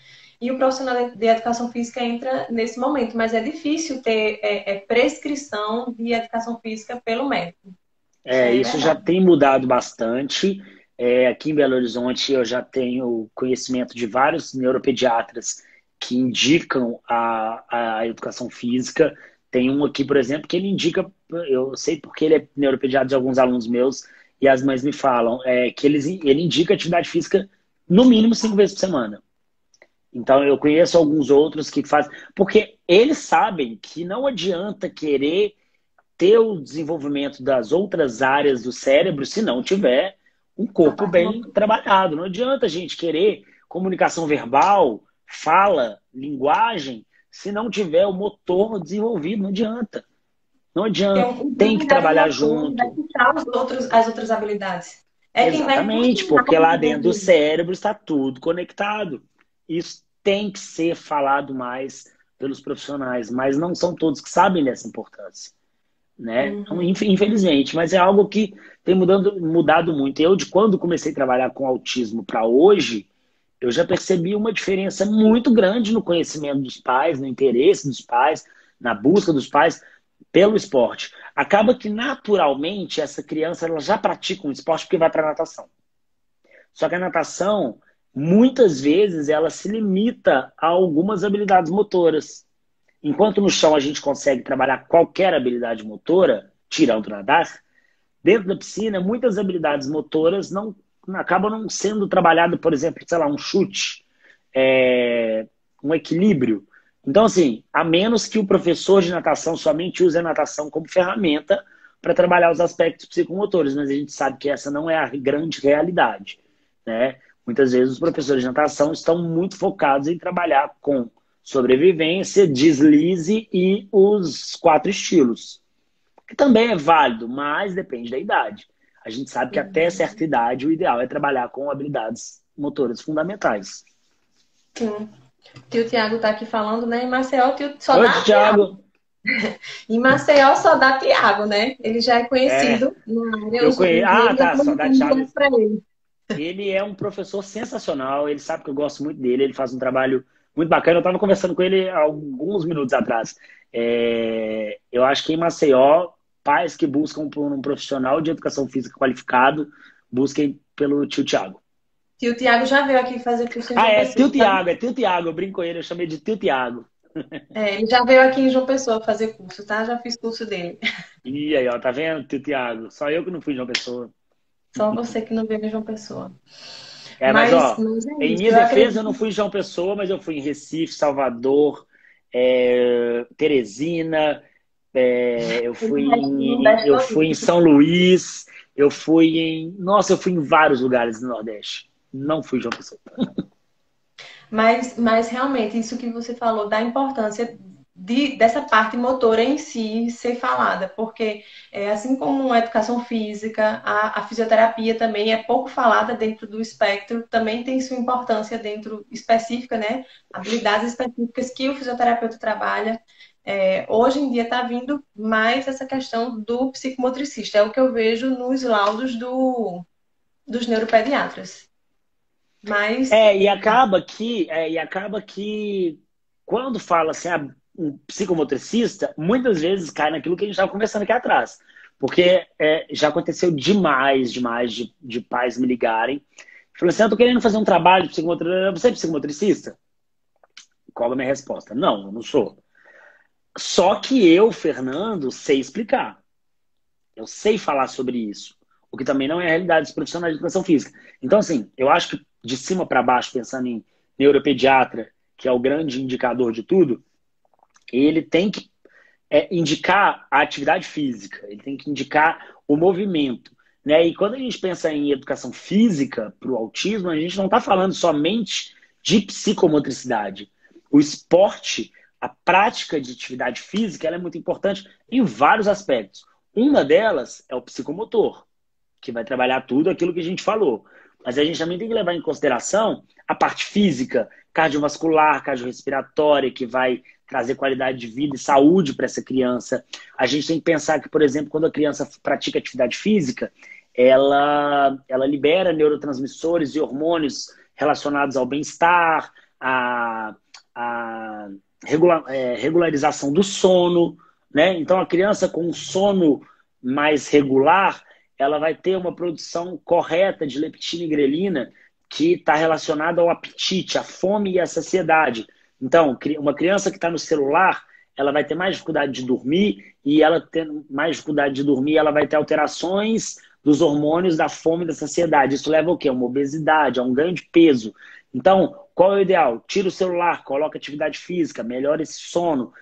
e o profissional de educação física entra nesse momento, mas é difícil ter é, é, prescrição de educação física pelo médico. É, isso é já tem mudado bastante. É, aqui em Belo Horizonte eu já tenho conhecimento de vários neuropediatras que indicam a, a educação física. Tem um aqui, por exemplo, que ele indica, eu sei porque ele é neuropediatra de alguns alunos meus, e as mães me falam, é, que eles, ele indica atividade física no mínimo cinco vezes por semana. Então eu conheço alguns outros que fazem, porque eles sabem que não adianta querer ter o desenvolvimento das outras áreas do cérebro se não tiver um corpo bem trabalhado. Não adianta a gente querer comunicação verbal, fala, linguagem, se não tiver o motor desenvolvido, não adianta. Não adianta. Tem que trabalhar junto. Outros, as outras habilidades. É Exatamente, porque lá dentro do cérebro está tudo conectado. Isso tem que ser falado mais pelos profissionais, mas não são todos que sabem dessa importância. Né? Uhum. Infelizmente, mas é algo que tem mudando, mudado muito. Eu, de quando comecei a trabalhar com autismo para hoje, eu já percebi uma diferença muito grande no conhecimento dos pais, no interesse dos pais, na busca dos pais pelo esporte. Acaba que naturalmente essa criança ela já pratica um esporte porque vai para natação. Só que a natação muitas vezes ela se limita a algumas habilidades motoras. Enquanto no chão a gente consegue trabalhar qualquer habilidade motora, tirando nadar, dentro da piscina, muitas habilidades motoras não acabam não sendo trabalhadas, por exemplo, sei lá, um chute, é, um equilíbrio. Então, assim, a menos que o professor de natação somente use a natação como ferramenta para trabalhar os aspectos psicomotores, mas a gente sabe que essa não é a grande realidade, né? Muitas vezes os professores de natação estão muito focados em trabalhar com sobrevivência, deslize e os quatro estilos, que também é válido, mas depende da idade. A gente sabe que até certa idade o ideal é trabalhar com habilidades motoras fundamentais. Sim. O tio Tiago está aqui falando, né? Em Maceió, tio só Oi, dá Tiago. em Maceió só dá Tiago, né? Ele já é conhecido é. na área. Eu conheço. Ah, tá, só dá Tiago. Ele. ele é um professor sensacional, ele sabe que eu gosto muito dele, ele faz um trabalho muito bacana. Eu estava conversando com ele alguns minutos atrás. É, eu acho que em Maceió, pais que buscam por um profissional de educação física qualificado, busquem pelo tio Tiago. Tio Tiago já veio aqui fazer curso em Ah, é tio Tiago, é tio Tiago. Eu brinco ele, eu chamei de tio Tiago. É, ele já veio aqui em João Pessoa fazer curso, tá? Já fiz curso dele. E aí, ó, tá vendo, tio Tiago? Só eu que não fui em João Pessoa. Só você que não veio em João Pessoa. É, mas, mas ó, mas é em minha eu defesa acredito... eu não fui em João Pessoa, mas eu fui em Recife, Salvador, é, Teresina, é, eu fui em, eu fui em São Luís, eu fui em. Nossa, eu fui em vários lugares no Nordeste. Não fui João Pessoa. Mas, mas realmente, isso que você falou da importância de, dessa parte motora em si ser falada, porque é, assim como a educação física, a, a, fisioterapia também é pouco falada dentro do espectro, também tem sua importância dentro específica, né? Habilidades específicas que o fisioterapeuta trabalha. É, hoje em dia está vindo mais essa questão do psicomotricista, é o que eu vejo nos laudos do, dos neuropediatras. Mas... É, e acaba que, é, e acaba que quando fala assim, ah, um psicomotricista, muitas vezes cai naquilo que a gente estava conversando aqui atrás. Porque é, já aconteceu demais, demais de, de pais me ligarem. Falando assim, eu tô querendo fazer um trabalho de psicomotricista. Você é psicomotricista? Qual a minha resposta? Não, eu não sou. Só que eu, Fernando, sei explicar. Eu sei falar sobre isso. O que também não é a realidade dos profissionais de educação física. Então, assim, eu acho que de cima para baixo, pensando em neuropediatra, que é o grande indicador de tudo, ele tem que é, indicar a atividade física, ele tem que indicar o movimento. Né? E quando a gente pensa em educação física para o autismo, a gente não está falando somente de psicomotricidade. O esporte, a prática de atividade física, é muito importante em vários aspectos. Uma delas é o psicomotor, que vai trabalhar tudo aquilo que a gente falou. Mas a gente também tem que levar em consideração a parte física, cardiovascular, cardiorrespiratória, que vai trazer qualidade de vida e saúde para essa criança. A gente tem que pensar que, por exemplo, quando a criança pratica atividade física, ela, ela libera neurotransmissores e hormônios relacionados ao bem-estar, a, a regula, é, regularização do sono. Né? Então, a criança com um sono mais regular, ela vai ter uma produção correta de leptina e grelina que está relacionada ao apetite, à fome e à saciedade. Então, uma criança que está no celular, ela vai ter mais dificuldade de dormir e ela tendo mais dificuldade de dormir, ela vai ter alterações dos hormônios da fome e da saciedade. Isso leva ao quê? A uma obesidade, a um ganho de peso. Então, qual é o ideal? Tira o celular, coloca atividade física, melhora esse sono,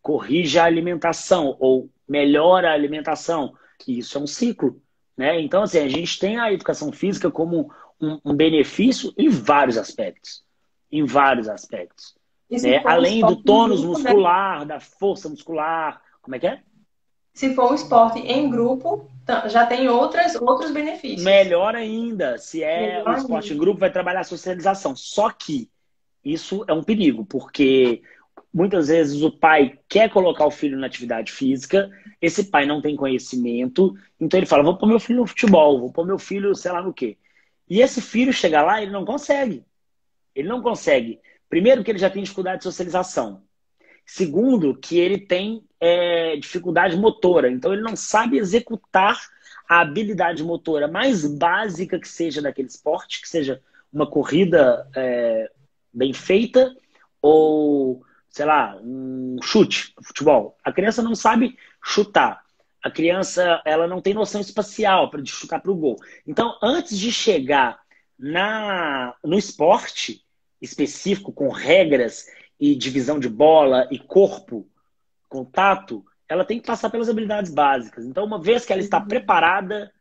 corrija a alimentação ou melhora a alimentação. Isso é um ciclo. Né? Então, assim, a gente tem a educação física como um, um benefício em vários aspectos. Em vários aspectos. Né? Além do tônus né? muscular, da força muscular. Como é que é? Se for um esporte em grupo, já tem outras, outros benefícios. Melhor ainda. Se é Melhor um esporte em grupo, vai trabalhar a socialização. Só que isso é um perigo, porque muitas vezes o pai quer colocar o filho na atividade física, esse pai não tem conhecimento, então ele fala: vou pôr meu filho no futebol, vou pôr meu filho, sei lá no quê. E esse filho chega lá, ele não consegue. Ele não consegue. Primeiro, que ele já tem dificuldade de socialização. Segundo, que ele tem é, dificuldade motora. Então, ele não sabe executar a habilidade motora mais básica que seja daquele esporte, que seja uma corrida é, bem feita ou, sei lá, um chute, futebol. A criança não sabe chutar. A criança ela não tem noção espacial para chutar para o gol. Então, antes de chegar na, no esporte específico, com regras e divisão de bola e corpo, contato, ela tem que passar pelas habilidades básicas. Então, uma vez que ela está uhum. preparada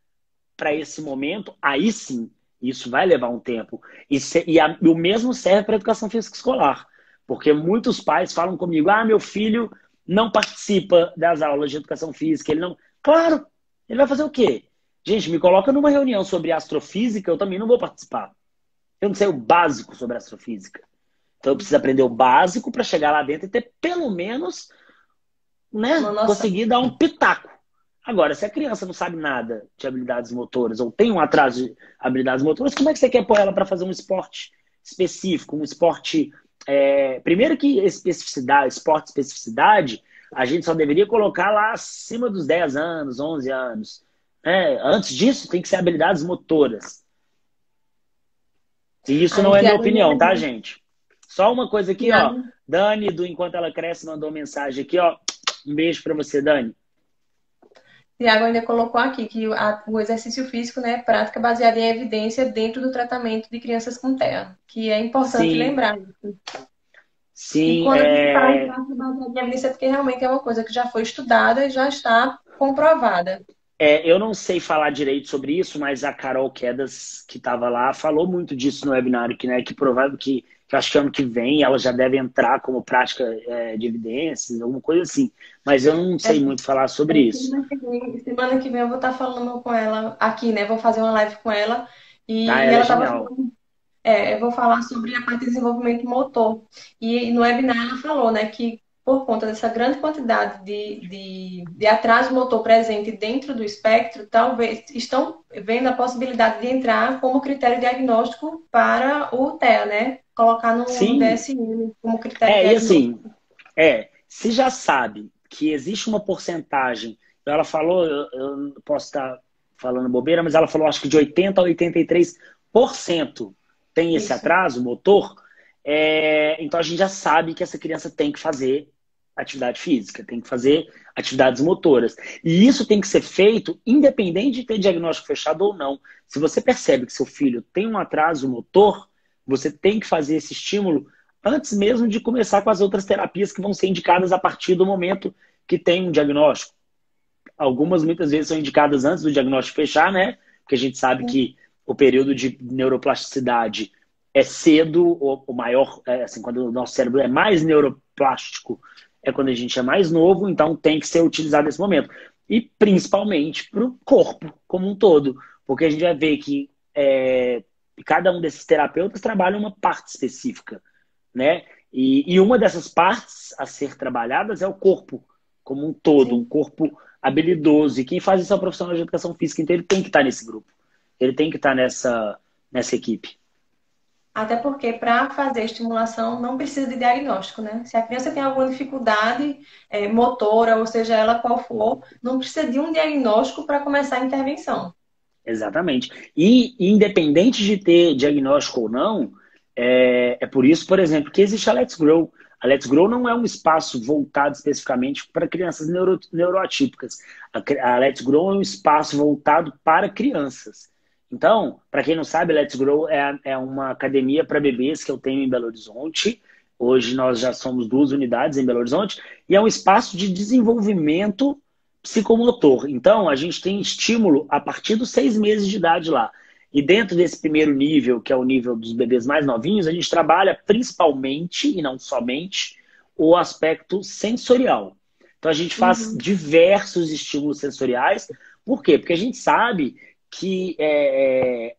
para esse momento, aí sim, isso vai levar um tempo. E, se, e, a, e o mesmo serve para a educação física escolar. Porque muitos pais falam comigo: ah, meu filho não participa das aulas de educação física, ele não. Claro, ele vai fazer o quê? Gente, me coloca numa reunião sobre astrofísica, eu também não vou participar. Eu não sei o básico sobre astrofísica. Então eu preciso aprender o básico para chegar lá dentro e ter pelo menos, né, conseguir dar um pitaco. Agora, se a criança não sabe nada de habilidades motoras ou tem um atraso de habilidades motoras, como é que você quer pôr ela para fazer um esporte específico, um esporte. É... Primeiro que especificidade, esporte especificidade, a gente só deveria colocar lá acima dos 10 anos, 11 anos. É, antes disso, tem que ser habilidades motoras. E isso não é minha opinião, tá, gente? Só uma coisa aqui, ó. Dani, do Enquanto Ela Cresce, mandou mensagem aqui, ó. Um beijo para você, Dani. Tiago ainda colocou aqui que o exercício físico né, é prática baseada em evidência dentro do tratamento de crianças com TEA, que é importante Sim. lembrar. Sim, e quando é... a gente fala em prática baseada em evidência, é porque realmente é uma coisa que já foi estudada e já está comprovada. É, eu não sei falar direito sobre isso, mas a Carol Quedas, que estava lá, falou muito disso no webinário, que, né, que provável que, que acho que ano que vem ela já deve entrar como prática é, de evidências, alguma coisa assim. Mas eu não sei é, muito falar sobre isso. Semana que, vem, semana que vem eu vou estar falando com ela aqui, né? Vou fazer uma live com ela. E, ah, ela estava falando. É, eu vou falar sobre a parte de desenvolvimento motor. E no webinar ela falou, né, que por conta dessa grande quantidade de, de, de, atraso motor presente dentro do espectro, talvez estão vendo a possibilidade de entrar como critério diagnóstico para o TEA, né? Colocar no Sim. DSM como critério é. E assim, é, se já sabe que existe uma porcentagem, ela falou, eu, eu posso estar falando bobeira, mas ela falou acho que de 80% a 83% tem esse Isso. atraso motor, é, então a gente já sabe que essa criança tem que fazer atividade física, tem que fazer atividades motoras. E isso tem que ser feito independente de ter diagnóstico fechado ou não. Se você percebe que seu filho tem um atraso motor, você tem que fazer esse estímulo antes mesmo de começar com as outras terapias que vão ser indicadas a partir do momento que tem um diagnóstico. Algumas muitas vezes são indicadas antes do diagnóstico fechar, né? Porque a gente sabe que o período de neuroplasticidade é cedo, ou, maior, é, assim, quando o nosso cérebro é mais neuroplástico, é quando a gente é mais novo, então tem que ser utilizado nesse momento. E principalmente para o corpo como um todo, porque a gente vai ver que é, cada um desses terapeutas trabalha uma parte específica, né? E, e, uma dessas partes a ser trabalhadas é o corpo como um todo, Sim. um corpo habilidoso. E quem faz isso é o profissional de educação física, então ele tem que estar nesse grupo, ele tem que estar nessa, nessa equipe. Até porque para fazer estimulação não precisa de diagnóstico, né? Se a criança tem alguma dificuldade é, motora, ou seja ela qual for, não precisa de um diagnóstico para começar a intervenção. Exatamente. E independente de ter diagnóstico ou não, é, é por isso, por exemplo, que existe a Let's Grow. A Let's Grow não é um espaço voltado especificamente para crianças neuro, neuroatípicas. A, a Let's Grow é um espaço voltado para crianças. Então, para quem não sabe, Let's Grow é, é uma academia para bebês que eu tenho em Belo Horizonte. Hoje nós já somos duas unidades em Belo Horizonte e é um espaço de desenvolvimento psicomotor. Então, a gente tem estímulo a partir dos seis meses de idade lá. E dentro desse primeiro nível, que é o nível dos bebês mais novinhos, a gente trabalha principalmente, e não somente, o aspecto sensorial. Então, a gente faz uhum. diversos estímulos sensoriais. Por quê? Porque a gente sabe que é, é,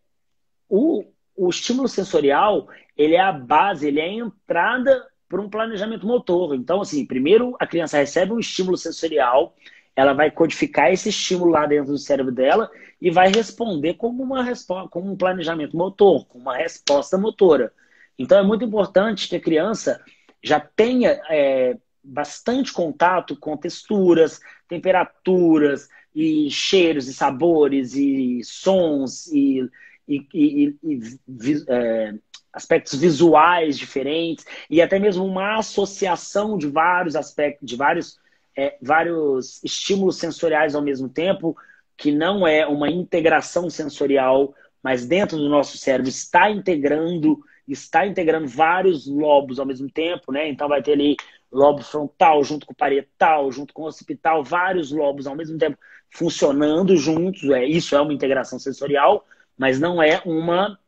o, o estímulo sensorial ele é a base, ele é a entrada para um planejamento motor. Então, assim, primeiro a criança recebe um estímulo sensorial, ela vai codificar esse estímulo lá dentro do cérebro dela e vai responder como uma resposta, como um planejamento motor, como uma resposta motora. Então, é muito importante que a criança já tenha é, bastante contato com texturas, temperaturas, e cheiros e sabores e sons e, e, e, e é, aspectos visuais diferentes e até mesmo uma associação de vários aspectos, de vários, é, vários estímulos sensoriais ao mesmo tempo, que não é uma integração sensorial, mas dentro do nosso cérebro está integrando, está integrando vários lobos ao mesmo tempo, né? Então vai ter ali lobo frontal junto com o parietal, junto com o occipital, vários lobos ao mesmo tempo funcionando juntos. É, isso é uma integração sensorial, mas não é uma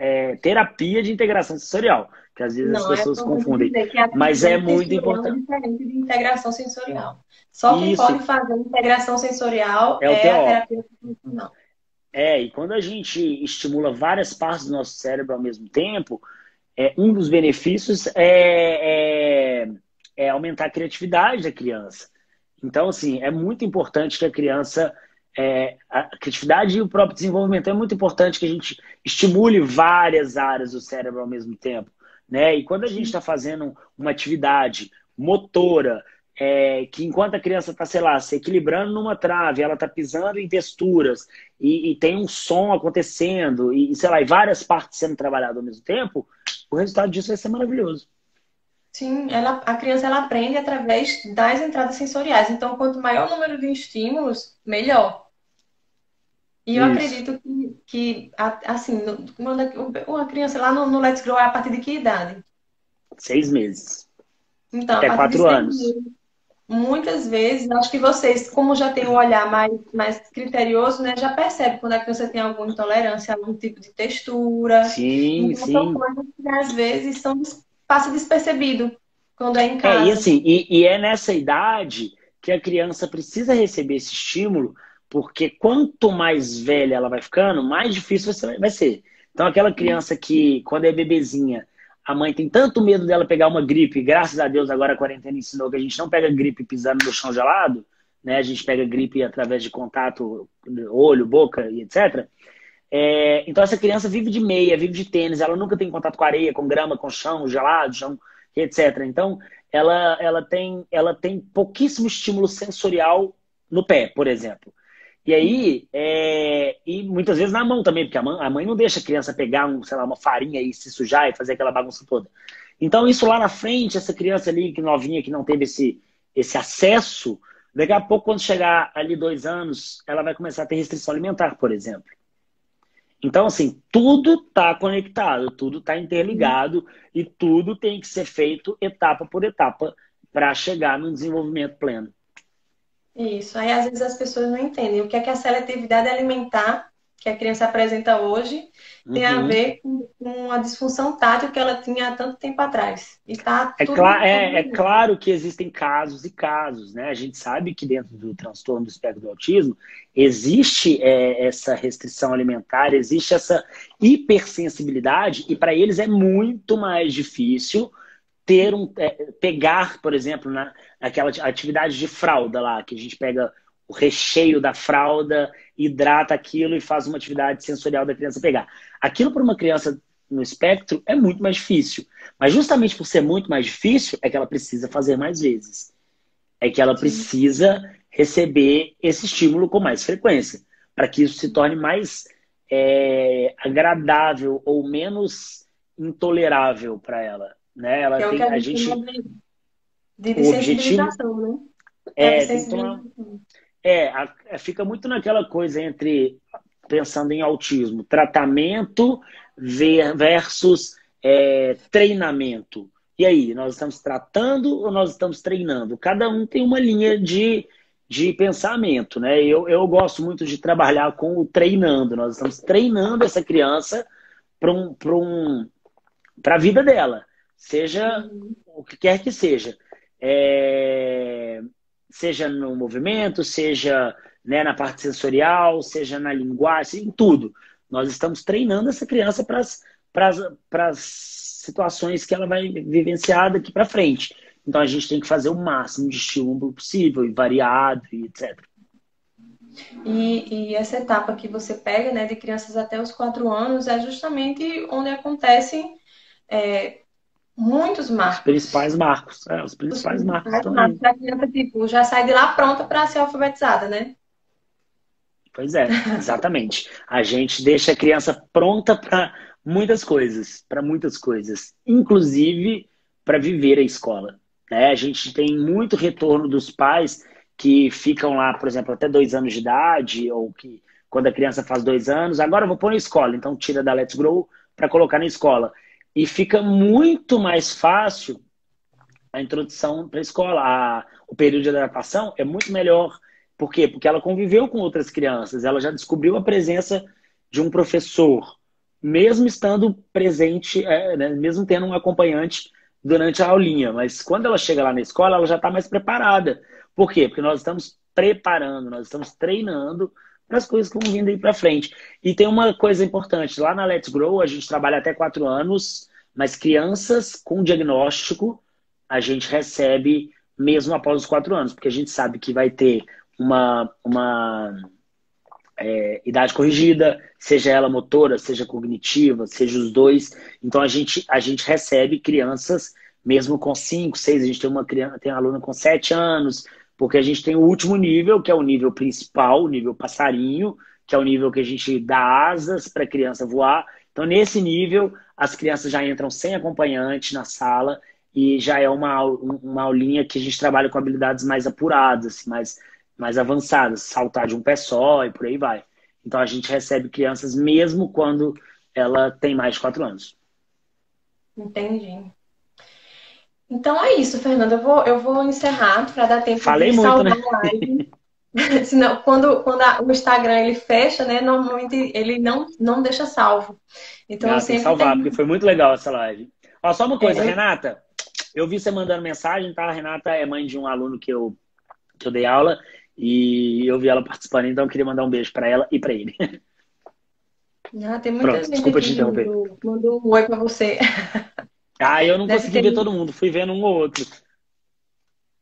é, terapia de integração sensorial, que às vezes não, as é pessoas é confundem. Mas é muito importante. É diferente de integração sensorial. Só quem Isso. pode fazer integração sensorial é, é a terapia funcional. É, e quando a gente estimula várias partes do nosso cérebro ao mesmo tempo, é, um dos benefícios é, é, é aumentar a criatividade da criança. Então, assim, é muito importante que a criança é, a criatividade e o próprio desenvolvimento. É muito importante que a gente estimule várias áreas do cérebro ao mesmo tempo. Né? E quando a gente está fazendo uma atividade motora, é, que enquanto a criança está, sei lá, se equilibrando numa trave, ela está pisando em texturas e, e, tem um som acontecendo e, sei lá, e várias partes sendo trabalhadas ao mesmo tempo, o resultado disso vai ser maravilhoso. Sim, ela, a criança ela aprende através das entradas sensoriais. Então, quanto maior o número de estímulos, melhor. E eu Isso. acredito que, que assim, uma criança lá no, no Let's Grow é a partir de que idade? Seis meses. Então, Até quatro anos. Meses, muitas vezes, acho que vocês, como já têm um olhar mais, mais criterioso, né, já percebe quando a criança tem alguma intolerância a algum tipo de textura. Sim, então, sim. São coisas que às vezes são passa despercebido quando é em casa. É, e assim, e, e é nessa idade que a criança precisa receber esse estímulo, porque quanto mais velha ela vai ficando, mais difícil vai ser. Então, aquela criança que, quando é bebezinha, a mãe tem tanto medo dela pegar uma gripe, graças a Deus agora a quarentena ensinou que a gente não pega gripe pisando no chão gelado, né? A gente pega gripe através de contato, olho, boca e etc. É, então essa criança vive de meia, vive de tênis, ela nunca tem contato com areia, com grama, com chão gelado, chão, etc. Então ela, ela, tem, ela tem pouquíssimo estímulo sensorial no pé, por exemplo. E aí, é, e muitas vezes na mão também, porque a mãe, não deixa a criança pegar um, sei lá, uma farinha e se sujar e fazer aquela bagunça toda. Então, isso lá na frente, essa criança ali, que novinha, que não teve esse, esse acesso, daqui a pouco, quando chegar ali dois anos, ela vai começar a ter restrição alimentar, por exemplo. Então, assim, tudo está conectado, tudo está interligado e tudo tem que ser feito etapa por etapa para chegar no desenvolvimento pleno. Isso. Aí, às vezes, as pessoas não entendem o que é que a seletividade alimentar que a criança apresenta hoje tem uhum. a ver com a disfunção tátil que ela tinha há tanto tempo atrás. E tá é, é, é, claro que existem casos e casos, né? A gente sabe que dentro do transtorno do espectro do autismo existe é, essa restrição alimentar, existe essa hipersensibilidade, e para eles é muito mais difícil ter um é, pegar, por exemplo, na, naquela atividade de fralda lá, que a gente pega o recheio da fralda, hidrata aquilo e faz uma atividade sensorial da criança pegar. Aquilo para uma criança no espectro é muito mais difícil. Mas justamente por ser muito mais difícil, é que ela precisa fazer mais vezes. É que ela precisa receber esse estímulo com mais frequência, para que isso se torne mais é, agradável ou menos intolerável para ela. Né? Ela é tem, a, gente, de, de, de sensibilização, objetivo, né? É, é, uma, é, a, é, fica muito naquela coisa entre, pensando em autismo, tratamento versus é, treinamento. E aí, nós estamos tratando ou nós estamos treinando? Cada um tem uma linha de, de pensamento, né? Eu, eu gosto muito de trabalhar com o treinando. Nós estamos treinando essa criança para um, um, a vida dela, seja uhum. o que quer que seja. É, seja no movimento, seja né, na parte sensorial, seja na linguagem, em tudo. Nós estamos treinando essa criança para as situações que ela vai vivenciar daqui para frente. Então a gente tem que fazer o máximo de estímulo possível, e variado, e etc. E, e, essa etapa que você pega, né, de crianças até os quatro anos, é justamente onde acontecem é, muitos marcos. Os principais marcos, é, os principais os marcos. Principais marcos. A criança, tipo, já sai de lá pronta para ser alfabetizada, né? Pois é, exatamente. a gente deixa a criança pronta para muitas coisas, para muitas coisas, inclusive para viver a escola. Né? A gente tem muito retorno dos pais que ficam lá, por exemplo, até dois anos de idade, ou que quando a criança faz dois anos, agora eu vou pôr na escola, então tira da Let's Grow para colocar na escola. E fica muito mais fácil a introdução para a escola. O período de adaptação é muito melhor. Por quê? Porque ela conviveu com outras crianças, ela já descobriu a presença de um professor, mesmo estando presente, é, né, mesmo tendo um acompanhante durante a aulinha. Mas quando ela chega lá na escola, ela já está mais preparada. Por quê? Porque nós estamos preparando, nós estamos treinando as coisas que vão vindo aí para frente. E tem uma coisa importante: lá na Let's Grow, a gente trabalha até quatro anos, mas crianças com diagnóstico a gente recebe mesmo após os quatro anos, porque a gente sabe que vai ter uma, uma é, idade corrigida, seja ela motora, seja cognitiva, seja os dois. Então a gente, a gente recebe crianças mesmo com cinco, seis, a gente tem uma criança, tem uma aluna com sete anos, porque a gente tem o último nível, que é o nível principal, o nível passarinho, que é o nível que a gente dá asas para a criança voar. Então, nesse nível, as crianças já entram sem acompanhante na sala e já é uma, uma aulinha que a gente trabalha com habilidades mais apuradas, mais, mais avançadas, saltar de um pé só e por aí vai. Então a gente recebe crianças mesmo quando ela tem mais de quatro anos. Entendi. Então é isso, Fernanda. Eu vou, eu vou encerrar para dar tempo Falei de muito, salvar né? a live. Senão, quando, quando a, o Instagram ele fecha, né? Normalmente ele não, não deixa salvo. Então Ah, eu sempre salvar, porque foi muito legal essa live. Ó, só uma coisa, É. Renata. Eu vi você mandando mensagem, tá? A Renata é mãe de um aluno que eu, que eu dei aula e eu vi ela participando, então eu queria mandar um beijo para ela e para ele. Ah, tem muita Pronto, gente desculpa te interromper. mandou, mandou um oi para você. Ah, eu não Deve consegui ter- ver todo mundo, fui vendo um ou outro.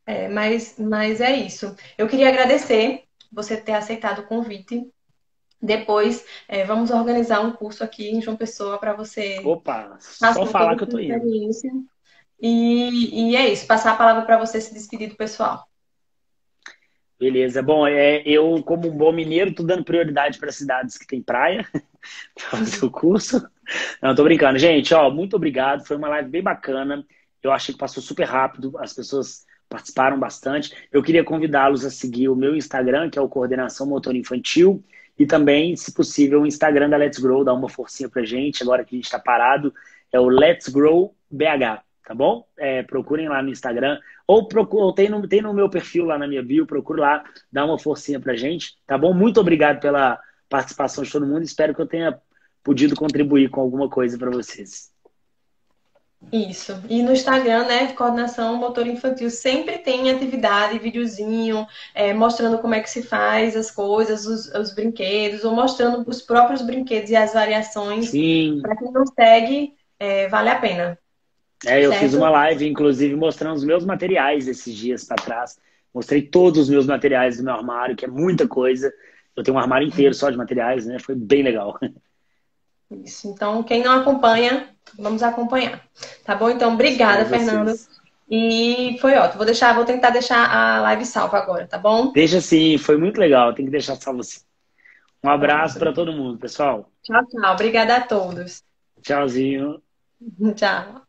É, mas, mas é isso. Eu queria agradecer você ter aceitado o convite. Depois, é, vamos organizar um curso aqui em João Pessoa para você Opa, só falar que eu tô indo. E, e é isso, passar a palavra para você se despedir do pessoal. Beleza. Bom, é, eu, como um bom mineiro, tô dando prioridade para cidades que tem praia para fazer o curso. Não, tô brincando. Gente, ó, muito obrigado. Foi uma live bem bacana. Eu achei que passou super rápido. As pessoas participaram bastante. Eu queria convidá-los a seguir o meu Instagram, que é o Coordenação Motor Infantil. E também, se possível, o Instagram da Let's Grow, dá uma forcinha pra gente, agora que a gente está parado. É o Let's Grow BH, tá bom? É, procurem lá no Instagram. Ou, procure, ou tem, no, tem no meu perfil lá na minha bio, procure lá, dá uma forcinha pra gente, tá bom? Muito obrigado pela participação de todo mundo. Espero que eu tenha podido contribuir com alguma coisa para vocês. Isso. E no Instagram, né, Coordenação Motor Infantil, sempre tem atividade, videozinho, é, mostrando como é que se faz as coisas, os, os brinquedos, ou mostrando os próprios brinquedos e as variações. Sim, Para quem não segue, é, vale a pena. É, eu Certo. fiz uma live, inclusive, mostrando os meus materiais esses dias para trás. Mostrei todos os meus materiais do meu armário, que é muita coisa. Eu tenho um armário inteiro só de materiais, né? Foi bem legal. Isso. Então, quem não acompanha, vamos acompanhar. Tá bom? Então, obrigada. Fernando. E foi ótimo. Vou deixar, vou tentar deixar a live salva agora, tá bom? Deixa assim, foi muito legal. Tem que deixar salvo assim. Um abraço para todo mundo, pessoal. Tchau, tchau. Obrigada a todos. Tchauzinho. Tchau.